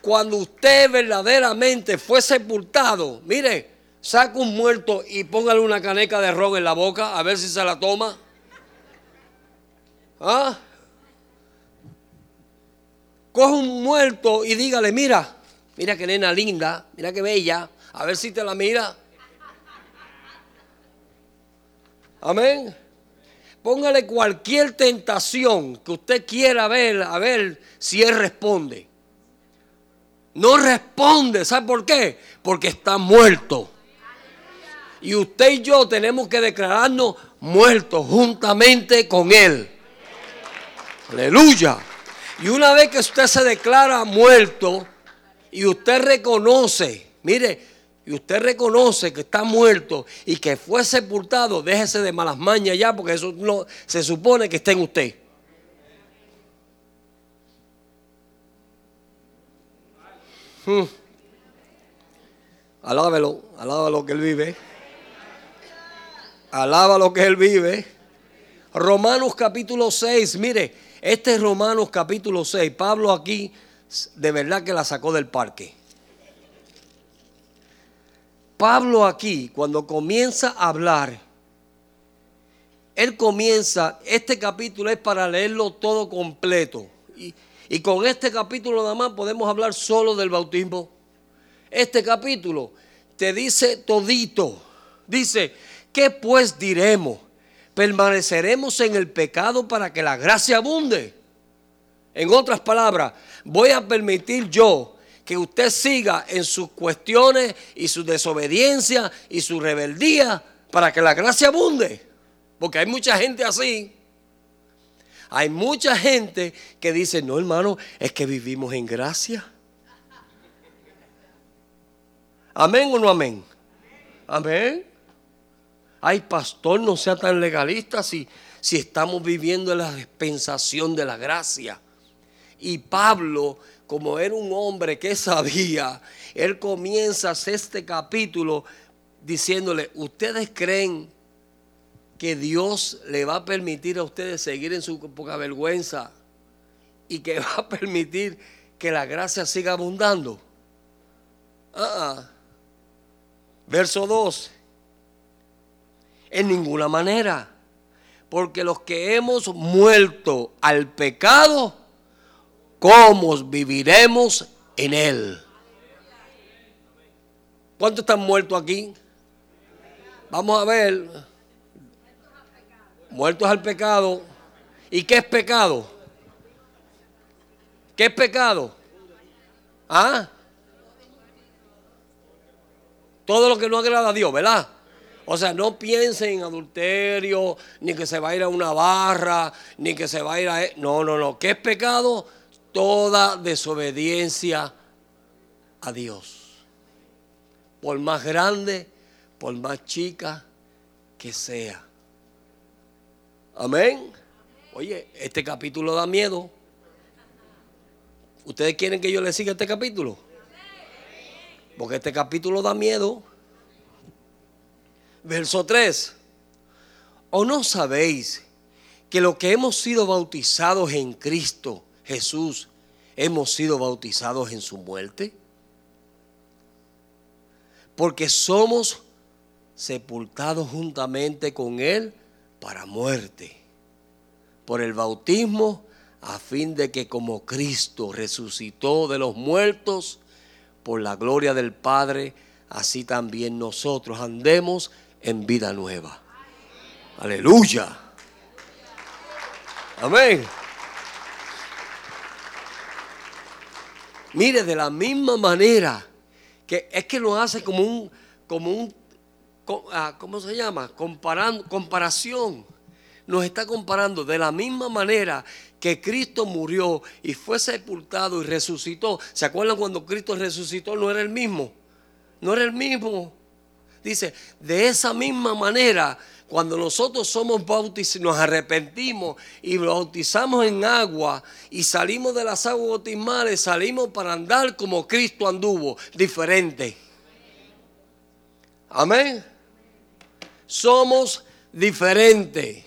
Speaker 2: Cuando usted verdaderamente fue sepultado, mire, saca un muerto y póngale una caneca de ron en la boca a ver si se la toma. ¿Ah? Coge un muerto y dígale, mira, mira qué nena linda, mira qué bella, a ver si te la mira. Amén. Póngale cualquier tentación que usted quiera ver, a ver si él responde. No responde, ¿sabe por qué? Porque está muerto. Y usted y yo tenemos que declararnos muertos juntamente con él. Aleluya. Y una vez que usted se declara muerto y usted reconoce, mire, y usted reconoce que está muerto y que fue sepultado, déjese de malas mañas ya, porque eso no se supone que está en usted. Hmm. Alábelo, alábalo que él vive. Alaba lo que él vive. Romanos capítulo 6, mire, este es Romanos capítulo 6. Pablo aquí de verdad que la sacó del parque. Pablo aquí, cuando comienza a hablar, él comienza, este capítulo es para leerlo todo completo. Y, con este capítulo nada más podemos hablar solo del bautismo. Este capítulo te dice todito. Dice, ¿qué pues diremos? ¿Permaneceremos en el pecado para que la gracia abunde? En otras palabras, voy a permitir yo que usted siga en sus cuestiones y su desobediencia y su rebeldía para que la gracia abunde. Porque hay mucha gente así. Hay mucha gente que dice, no hermano, es que vivimos en gracia. Amén o no amén. Amén. Ay, pastor, no sea tan legalista si, si estamos viviendo en la dispensación de la gracia. Y Pablo como era un hombre que sabía, él comienza este capítulo diciéndole, ¿ustedes creen que Dios le va a permitir a ustedes seguir en su poca vergüenza y que va a permitir que la gracia siga abundando? Ah. Verso 2. En ninguna manera. Porque los que hemos muerto al pecado, ¿cómo viviremos en Él? ¿Cuántos están muertos aquí? Vamos a ver. Muertos al pecado. ¿Y qué es pecado? ¿Qué es pecado? ¿Ah? Todo lo que no agrada a Dios, ¿verdad? O sea, no piensen en adulterio, ni que se va a ir a una barra, ni que se va a ir a... E-, no, no, no. ¿Qué es pecado? Toda desobediencia a Dios. Por más grande, por más chica que sea. Amén. Oye, este capítulo da miedo. ¿Ustedes quieren que yo les siga este capítulo? Porque este capítulo da miedo. Verso 3. ¿O no sabéis que lo que hemos sido bautizados en Cristo, Jesús, hemos sido bautizados en su muerte? Porque somos sepultados juntamente con Él para muerte, por el bautismo, a fin de que como Cristo resucitó de los muertos, por la gloria del Padre, así también nosotros andemos en vida nueva. Aleluya. Amén. Mire, de la misma manera que es que lo hace como un, como un, ah, ¿cómo se llama? Comparando, comparación. Nos está comparando de la misma manera que Cristo murió y fue sepultado y resucitó. ¿Se acuerdan cuando Cristo resucitó? No era el mismo. No era el mismo. Dice, de esa misma manera cuando nosotros somos bautizados, nos arrepentimos y bautizamos en agua y salimos de las aguas bautismales, salimos para andar como Cristo anduvo, diferente. Amén. Somos diferentes.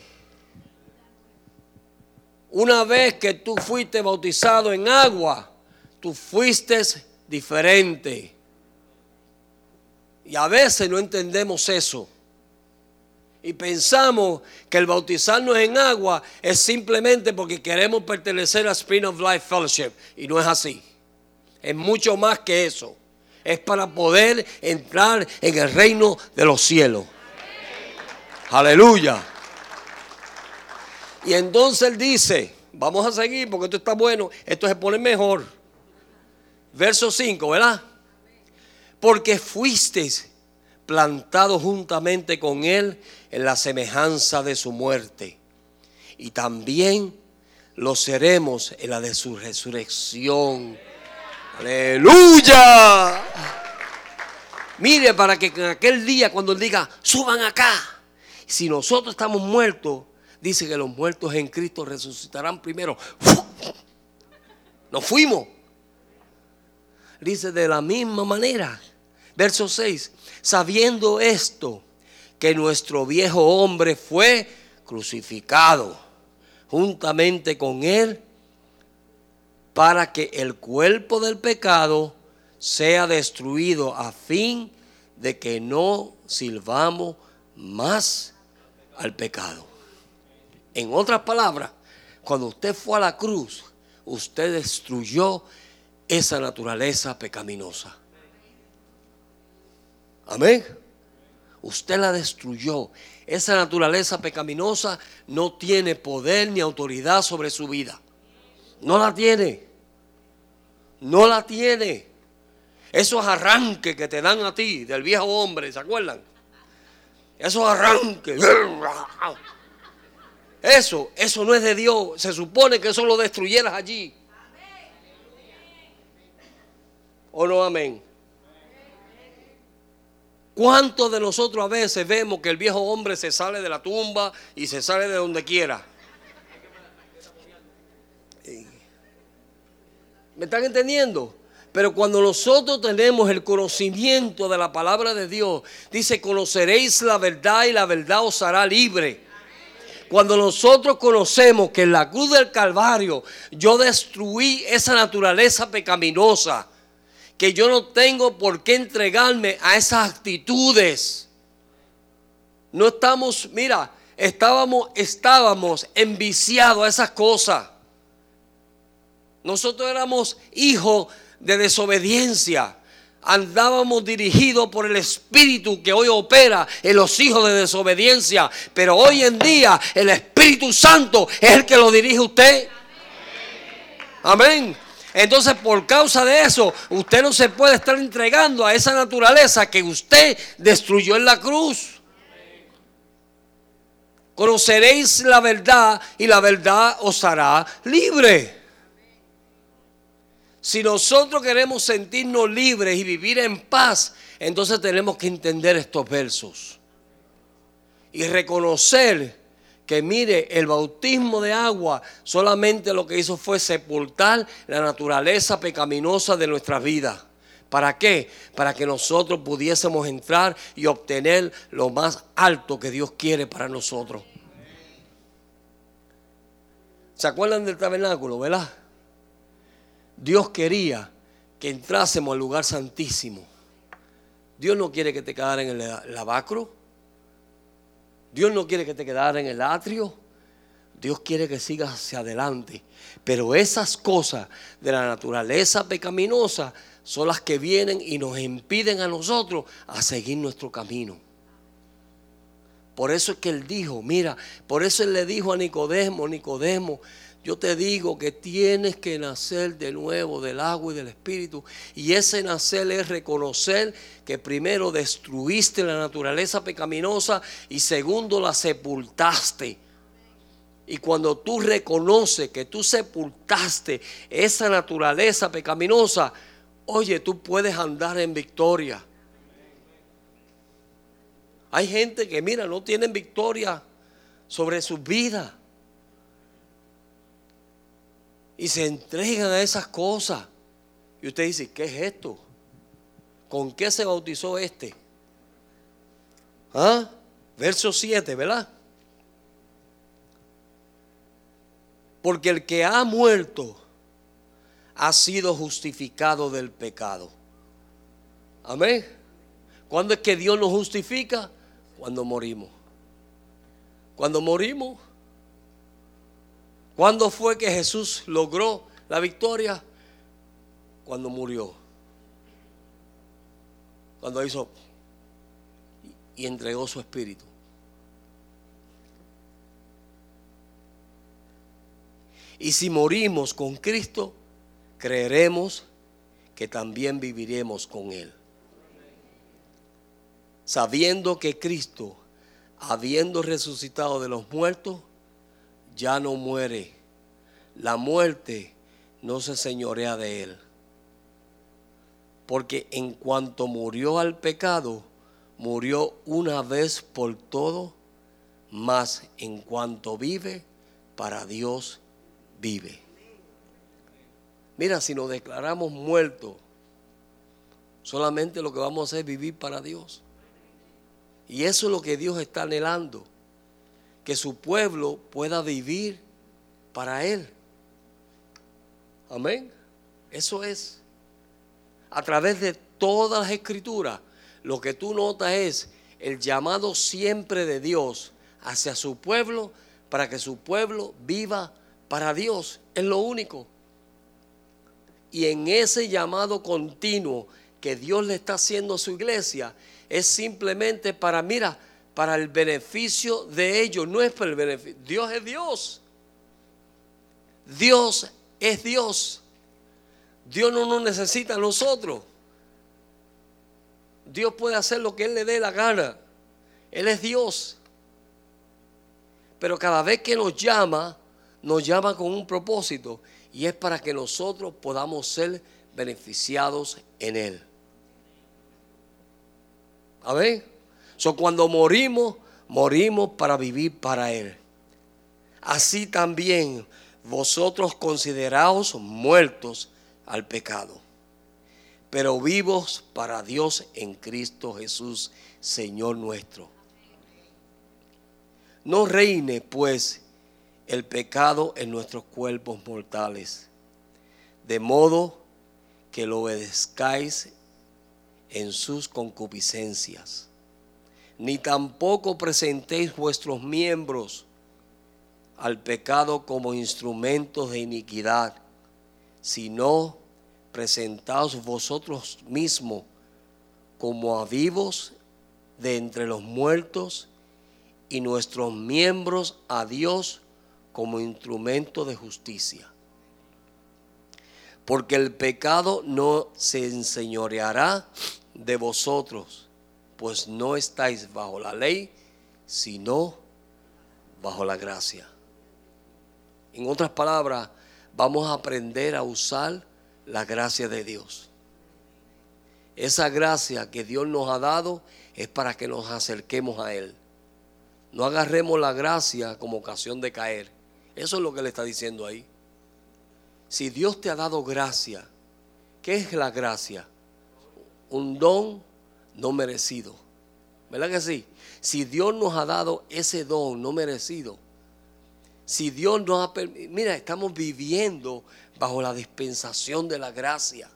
Speaker 2: Una vez que tú fuiste bautizado en agua, tú fuiste diferente. Y a veces no entendemos eso. Y pensamos que el bautizarnos en agua es simplemente porque queremos pertenecer a Spring of Life Fellowship. Y no es así. Es mucho más que eso. Es para poder entrar en el reino de los cielos. Aleluya. Y entonces él dice, vamos a seguir porque esto está bueno, esto se pone mejor. Verso 5, ¿verdad? Porque fuisteis plantado juntamente con Él en la semejanza de su muerte. Y también lo seremos en la de su resurrección. Aleluya. Mire, para que en aquel día cuando Él diga, suban acá, si nosotros estamos muertos, dice que los muertos en Cristo resucitarán primero. Nos fuimos. Dice de la misma manera. Verso 6 sabiendo esto, que nuestro viejo hombre fue crucificado juntamente con él para que el cuerpo del pecado sea destruido a fin de que no sirvamos más al pecado. En otras palabras, cuando usted fue a la cruz, usted destruyó esa naturaleza pecaminosa. Amén. Usted la destruyó. Esa naturaleza pecaminosa no tiene poder ni autoridad sobre su vida. No la tiene. No la tiene. Esos arranques que te dan a ti del viejo hombre, ¿se acuerdan? Esos arranques. Eso, eso no es de Dios. Se supone que eso lo destruyeras allí. ¿O no amén? ¿Cuántos de nosotros a veces vemos que el viejo hombre se sale de la tumba y se sale de donde quiera? ¿Me están entendiendo? Pero cuando nosotros tenemos el conocimiento de la palabra de Dios, dice, conoceréis la verdad y la verdad os hará libre. Cuando nosotros conocemos que en la cruz del Calvario yo destruí esa naturaleza pecaminosa, que yo no tengo por qué entregarme a esas actitudes. No estamos, mira, estábamos, estábamos enviciados a esas cosas. Nosotros éramos hijos de desobediencia. Andábamos dirigidos por el espíritu que hoy opera en los hijos de desobediencia. Pero hoy en día el Espíritu Santo es el que lo dirige usted. Amén. Entonces, por causa de eso, usted no se puede estar entregando a esa naturaleza que usted destruyó en la cruz. Conoceréis la verdad y la verdad os hará libre. Si nosotros queremos sentirnos libres y vivir en paz, entonces tenemos que entender estos versos y reconocer que mire, el bautismo de agua solamente lo que hizo fue sepultar la naturaleza pecaminosa de nuestra vida. ¿Para qué? Para que nosotros pudiésemos entrar y obtener lo más alto que Dios quiere para nosotros. ¿Se acuerdan del tabernáculo, verdad? Dios quería que entrásemos al lugar santísimo. Dios no quiere que te quedara en el lavacro. Dios no quiere que te quedara en el atrio. Dios quiere que sigas hacia adelante. Pero esas cosas de la naturaleza pecaminosa son las que vienen y nos impiden a nosotros a seguir nuestro camino. Por eso es que él dijo, mira, por eso él le dijo a Nicodemo, Nicodemo, yo te digo que tienes que nacer de nuevo del agua y del espíritu. Y ese nacer es reconocer que primero destruiste la naturaleza pecaminosa y segundo la sepultaste. Y cuando tú reconoces que tú sepultaste esa naturaleza pecaminosa, oye, tú puedes andar en victoria. Hay gente que, mira, no tienen victoria sobre su vida y se entregan a esas cosas. Y usted dice, ¿qué es esto? ¿Con qué se bautizó este? ¿Ah? Verso 7, ¿verdad? Porque el que ha muerto ha sido justificado del pecado. Amén. ¿Cuándo es que Dios nos justifica? Cuando morimos. Cuando morimos. ¿Cuándo fue que Jesús logró la victoria? Cuando murió. Cuando hizo y entregó su espíritu. Y si morimos con Cristo, creeremos que también viviremos con Él. Sabiendo que Cristo, habiendo resucitado de los muertos, ya no muere. La muerte no se señorea de Él. Porque en cuanto murió al pecado, murió una vez por todo, mas en cuanto vive, para Dios vive. Mira, si nos declaramos muertos, solamente lo que vamos a hacer es vivir para Dios. Y eso es lo que Dios está anhelando, que su pueblo pueda vivir para Él. Amén. Eso es. A través de todas las escrituras, lo que tú notas es el llamado siempre de Dios hacia su pueblo para que su pueblo viva para Dios, es lo único. Y en ese llamado continuo que Dios le está haciendo a su iglesia, es simplemente para, mira, para el beneficio de ellos, no es para el beneficio. Dios es Dios. Dios es Dios. Dios no nos necesita a nosotros. Dios puede hacer lo que Él le dé la gana. Él es Dios. Pero cada vez que nos llama, nos llama con un propósito y es para que nosotros podamos ser beneficiados en Él. Amén. Cuando morimos, morimos para vivir para Él. Así también vosotros consideraos muertos al pecado, pero vivos para Dios en Cristo Jesús, Señor nuestro. No reine pues el pecado en nuestros cuerpos mortales, de modo que lo obedezcáis en sus concupiscencias, ni tampoco presentéis vuestros miembros al pecado como instrumentos de iniquidad, sino presentaos vosotros mismos como a vivos de entre los muertos y nuestros miembros a Dios como instrumento de justicia. Porque el pecado no se enseñoreará de vosotros, pues no estáis bajo la ley, sino bajo la gracia. En otras palabras, vamos a aprender a usar la gracia de Dios. Esa gracia que Dios nos ha dado es para que nos acerquemos a Él. No agarremos la gracia como ocasión de caer eso es lo que le está diciendo ahí. Si Dios te ha dado gracia, ¿qué es la gracia? Un don no merecido. ¿Verdad que sí? Si Dios nos ha dado ese don no merecido, si Dios nos ha permitido, mira, estamos viviendo bajo la dispensación de la gracia.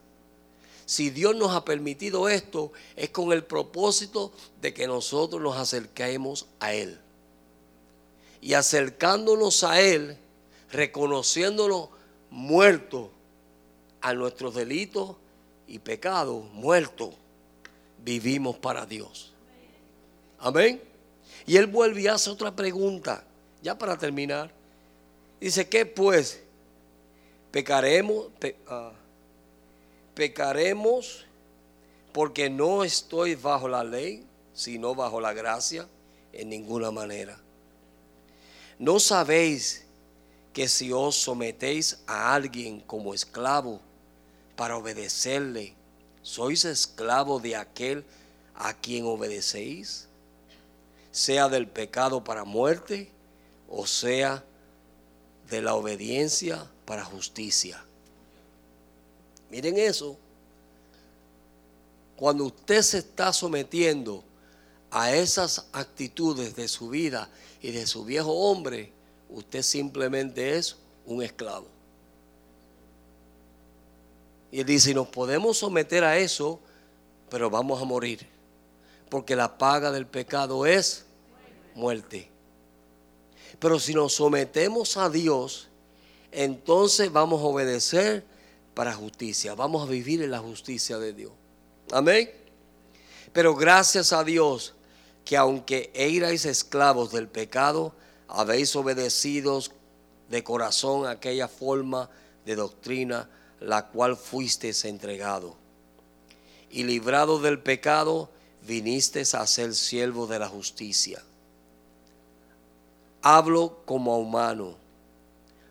Speaker 2: Si Dios nos ha permitido esto, es con el propósito de que nosotros nos acerquemos a Él y acercándonos a Él, reconociéndonos muertos a nuestros delitos y pecados, muertos, vivimos para Dios. Amén. Y Él vuelve y hace otra pregunta, ya para terminar. Dice, ¿qué pues? Pecaremos, ah, pecaremos porque no estoy bajo la ley, sino bajo la gracia en ninguna manera. ¿No sabéis que si os sometéis a alguien como esclavo para obedecerle, sois esclavo de aquel a quien obedecéis? Sea del pecado para muerte o sea de la obediencia para justicia. Miren eso. Cuando usted se está sometiendo a esas actitudes de su vida y de su viejo hombre, usted simplemente es un esclavo. Y él dice, nos podemos someter a eso, pero vamos a morir. Porque la paga del pecado es muerte. Pero si nos sometemos a Dios, entonces vamos a obedecer para justicia. Vamos a vivir en la justicia de Dios. Amén. Pero gracias a Dios que aunque erais esclavos del pecado, habéis obedecido de corazón aquella forma de doctrina la cual fuisteis entregado. Y librado del pecado, vinisteis a ser siervo de la justicia. Hablo como humano,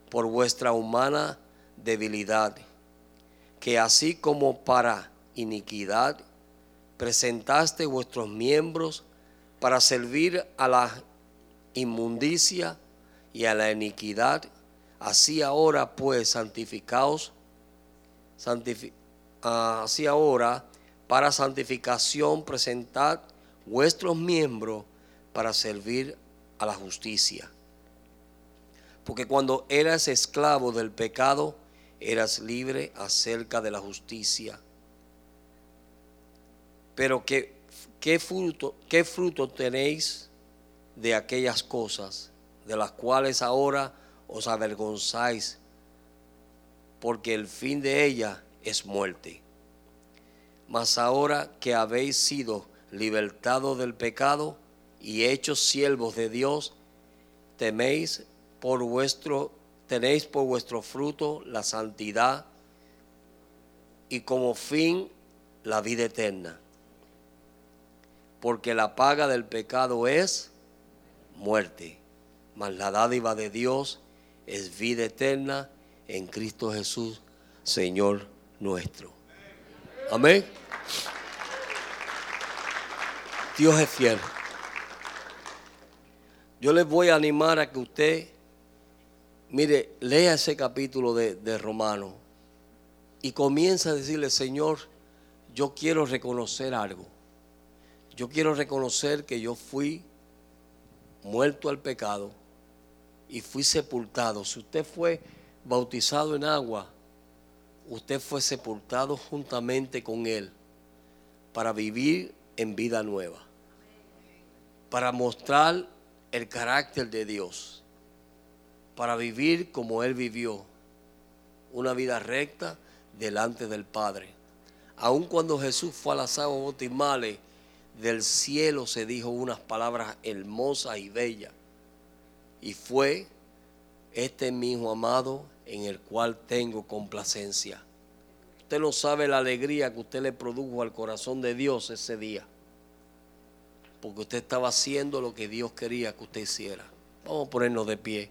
Speaker 2: por vuestra humana debilidad, que así como para iniquidad, presentaste vuestros miembros para servir a la inmundicia y a la iniquidad, así ahora pues santificaos, así ahora para santificación presentad vuestros miembros para servir a la justicia. Porque cuando eras esclavo del pecado, eras libre acerca de la justicia. Pero ¿qué, qué, fruto, qué fruto tenéis de aquellas cosas de las cuales ahora os avergonzáis? Porque el fin de ella es muerte. Mas ahora que habéis sido libertados del pecado y hechos siervos de Dios, teméis por vuestro, tenéis por vuestro fruto la santidad y como fin la vida eterna. Porque la paga del pecado es muerte, mas la dádiva de Dios es vida eterna en Cristo Jesús, Señor nuestro. Amén. Dios es fiel. Yo les voy a animar a que usted, mire, lea ese capítulo de, de Romano y comienza a decirle, Señor, yo quiero reconocer algo. Yo quiero reconocer que yo fui muerto al pecado y fui sepultado. Si usted fue bautizado en agua, usted fue sepultado juntamente con Él para vivir en vida nueva, para mostrar el carácter de Dios, para vivir como Él vivió, una vida recta delante del Padre. Aun cuando Jesús fue a las aguas bautismales, del cielo se dijo unas palabras hermosas y bellas. Y fue, este mi hijo amado, en el cual tengo complacencia. Usted no sabe la alegría que usted le produjo al corazón de Dios ese día. Porque usted estaba haciendo lo que Dios quería que usted hiciera. Vamos a ponernos de pie.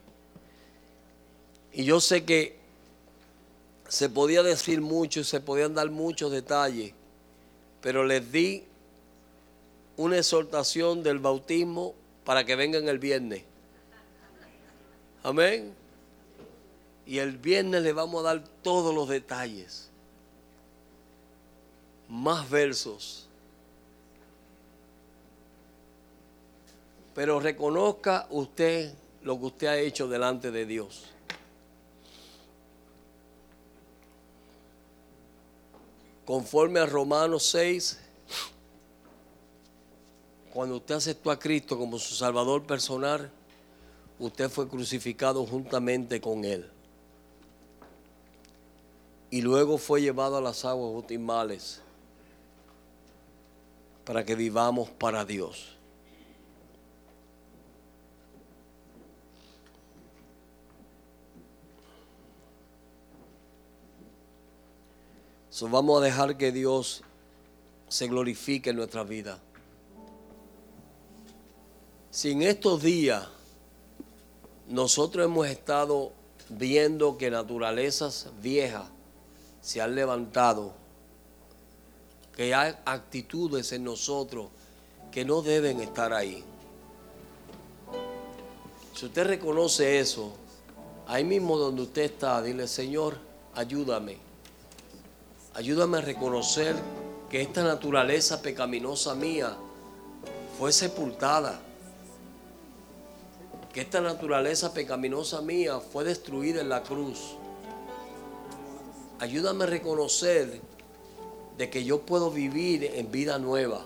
Speaker 2: Y yo sé que se podía decir mucho y se podían dar muchos detalles, pero les di una exhortación del bautismo para que vengan el viernes. Amén. Y el viernes le vamos a dar todos los detalles. Más versos. Pero reconozca usted lo que usted ha hecho delante de Dios. Conforme a Romanos 6, cuando usted aceptó a Cristo como su Salvador personal, usted fue crucificado juntamente con Él y luego fue llevado a las aguas bautismales para que vivamos para Dios. So, vamos a dejar que Dios se glorifique en nuestra vida. Si en estos días nosotros hemos estado viendo que naturalezas viejas se han levantado, que hay actitudes en nosotros que no deben estar ahí. Si usted reconoce eso, ahí mismo donde usted está, dile, Señor, ayúdame. Ayúdame a reconocer que esta naturaleza pecaminosa mía fue sepultada. Que esta naturaleza pecaminosa mía fue destruida en la cruz ayúdame a reconocer de que yo puedo vivir en vida nueva.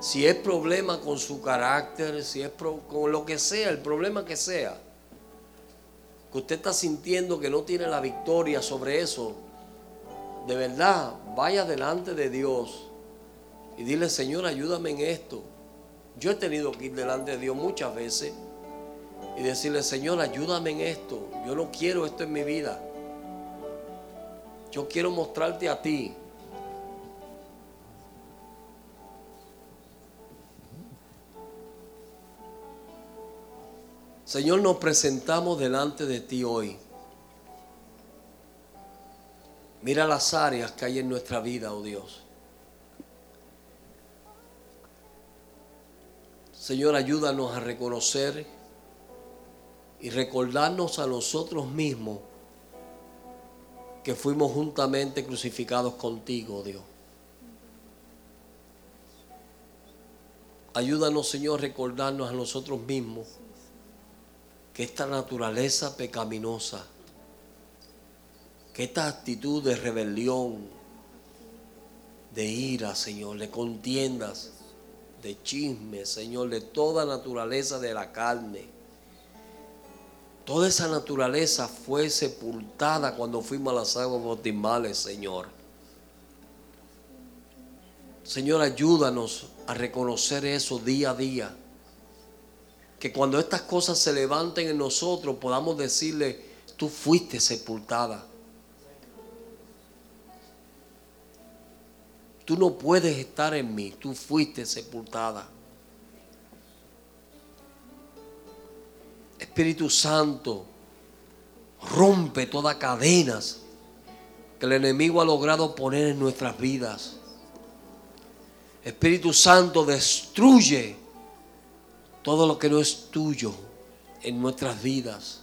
Speaker 2: Si es problema con su carácter, si es con lo que sea, el problema que sea, que usted está sintiendo que no tiene la victoria sobre eso, de verdad, vaya delante de Dios y dile, Señor, ayúdame en esto. Yo he tenido que ir delante de Dios muchas veces y decirle, Señor, ayúdame en esto. Yo no quiero esto en mi vida. Yo quiero mostrarte a ti. Señor, nos presentamos delante de ti hoy. Mira las áreas que hay en nuestra vida, oh Dios. Señor, ayúdanos a reconocer y recordarnos a nosotros mismos que fuimos juntamente crucificados contigo, Dios. Ayúdanos, Señor, a recordarnos a nosotros mismos que esta naturaleza pecaminosa, que esta actitud de rebelión, de ira, Señor, de contiendas, de chisme, Señor, de toda naturaleza de la carne. Toda esa naturaleza fue sepultada cuando fuimos a las aguas bautismales, Señor. Señor, ayúdanos a reconocer eso día a día. Que cuando estas cosas se levanten en nosotros podamos decirle, tú fuiste sepultada. Tú no puedes estar en mí, tú fuiste sepultada. Espíritu Santo, rompe todas cadenas que el enemigo ha logrado poner en nuestras vidas. Espíritu Santo, destruye todo lo que no es tuyo en nuestras vidas.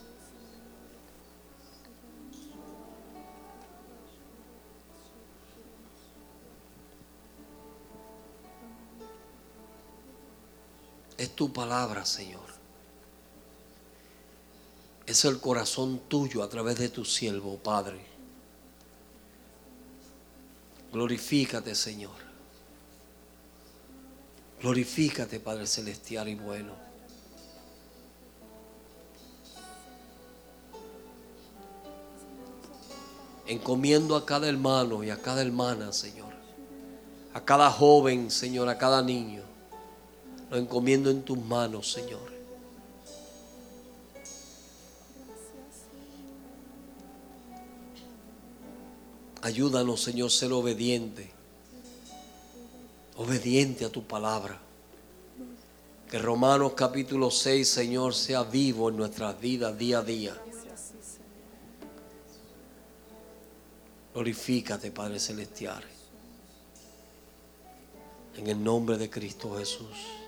Speaker 2: Es tu palabra, Señor. Es el corazón tuyo a través de tu siervo, Padre. Glorifícate, Señor. Glorifícate, Padre Celestial y bueno. Encomiendo a cada hermano y a cada hermana, Señor. A cada joven, Señor, a cada niño lo encomiendo en tus manos, Señor. Ayúdanos, Señor, ser obediente. Obediente a tu palabra. Que Romanos capítulo 6, Señor, sea vivo en nuestras vidas día a día. Glorifícate, Padre Celestial. En el nombre de Cristo Jesús.